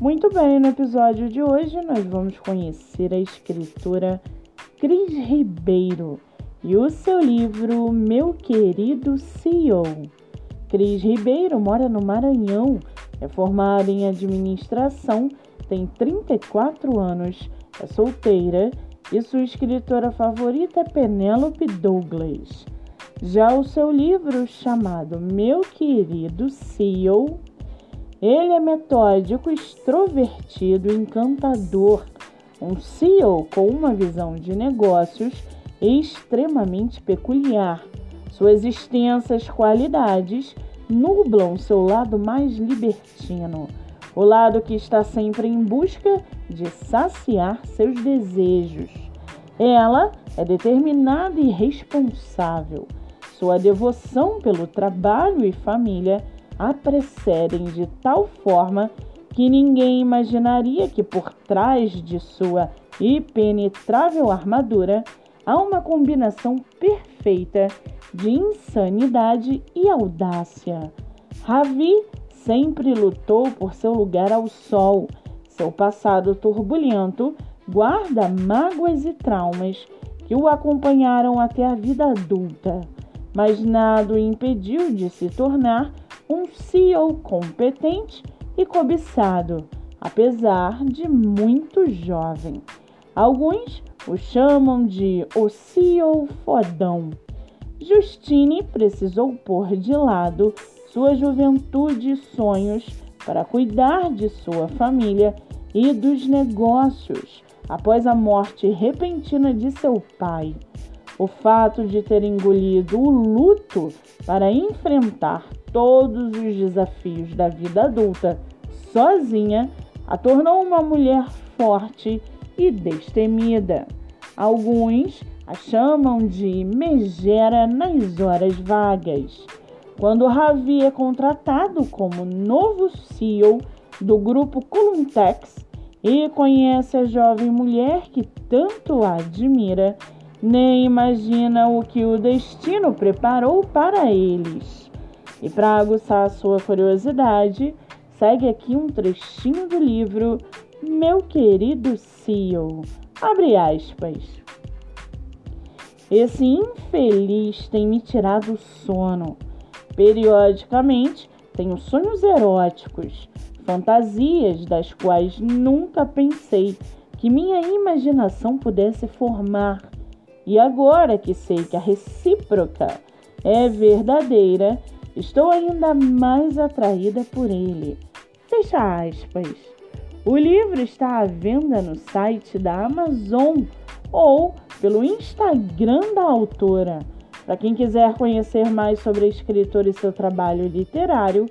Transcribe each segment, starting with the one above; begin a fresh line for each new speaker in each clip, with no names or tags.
Muito bem, no episódio de hoje nós vamos conhecer a escritora Cris Ribeiro e o seu livro Meu Querido CEO. Cris Ribeiro mora no Maranhão, é formada em administração, tem 34 anos, é solteira e sua escritora favorita é Penélope Douglas. Já o seu livro chamado Meu Querido CEO ele é metódico, extrovertido, encantador, um CEO com uma visão de negócios extremamente peculiar. Suas extensas qualidades nublam seu lado mais libertino, o lado que está sempre em busca de saciar seus desejos. Ela é determinada e responsável. Sua devoção pelo trabalho e família a precedem de tal forma que ninguém imaginaria que por trás de sua impenetrável armadura há uma combinação perfeita de insanidade e audácia. Ravi sempre lutou por seu lugar ao sol. Seu passado turbulento guarda mágoas e traumas que o acompanharam até a vida adulta, mas nada o impediu de se tornar um CEO competente e cobiçado, apesar de muito jovem. Alguns o chamam de o CEO fodão. Justine precisou pôr de lado sua juventude e sonhos para cuidar de sua família e dos negócios após a morte repentina de seu pai. O fato de ter engolido o luto para enfrentar todos os desafios da vida adulta sozinha a tornou uma mulher forte e destemida. Alguns a chamam de megera nas horas vagas. Quando Ravi é contratado como novo CEO do grupo Columtex e conhece a jovem mulher que tanto a admira, nem imagina o que o destino preparou para eles. E para aguçar sua curiosidade, segue aqui um trechinho do livro Meu Querido CEO. Abre aspas. Esse infeliz tem me tirado o sono. Periodicamente tenho sonhos eróticos, fantasias das quais nunca pensei que minha imaginação pudesse formar. E agora que sei que a recíproca é verdadeira, Estou ainda mais atraída por ele. Fecha aspas. O livro está à venda no site da Amazon ou pelo Instagram da autora. Para quem quiser conhecer mais sobre a escritora e seu trabalho literário,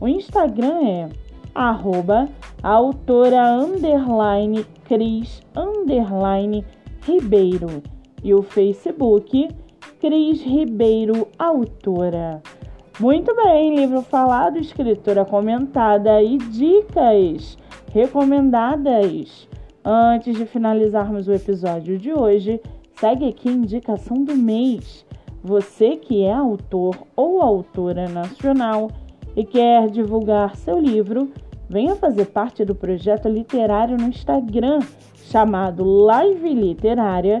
o Instagram é arroba autora underline Cris underline Ribeiro e o Facebook Cris Ribeiro Autora. Muito bem, livro falado, escritora comentada e dicas recomendadas. Antes de finalizarmos o episódio de hoje, segue aqui a indicação do mês. Você que é autor ou autora nacional e quer divulgar seu livro, venha fazer parte do projeto literário no Instagram chamado Live Literária,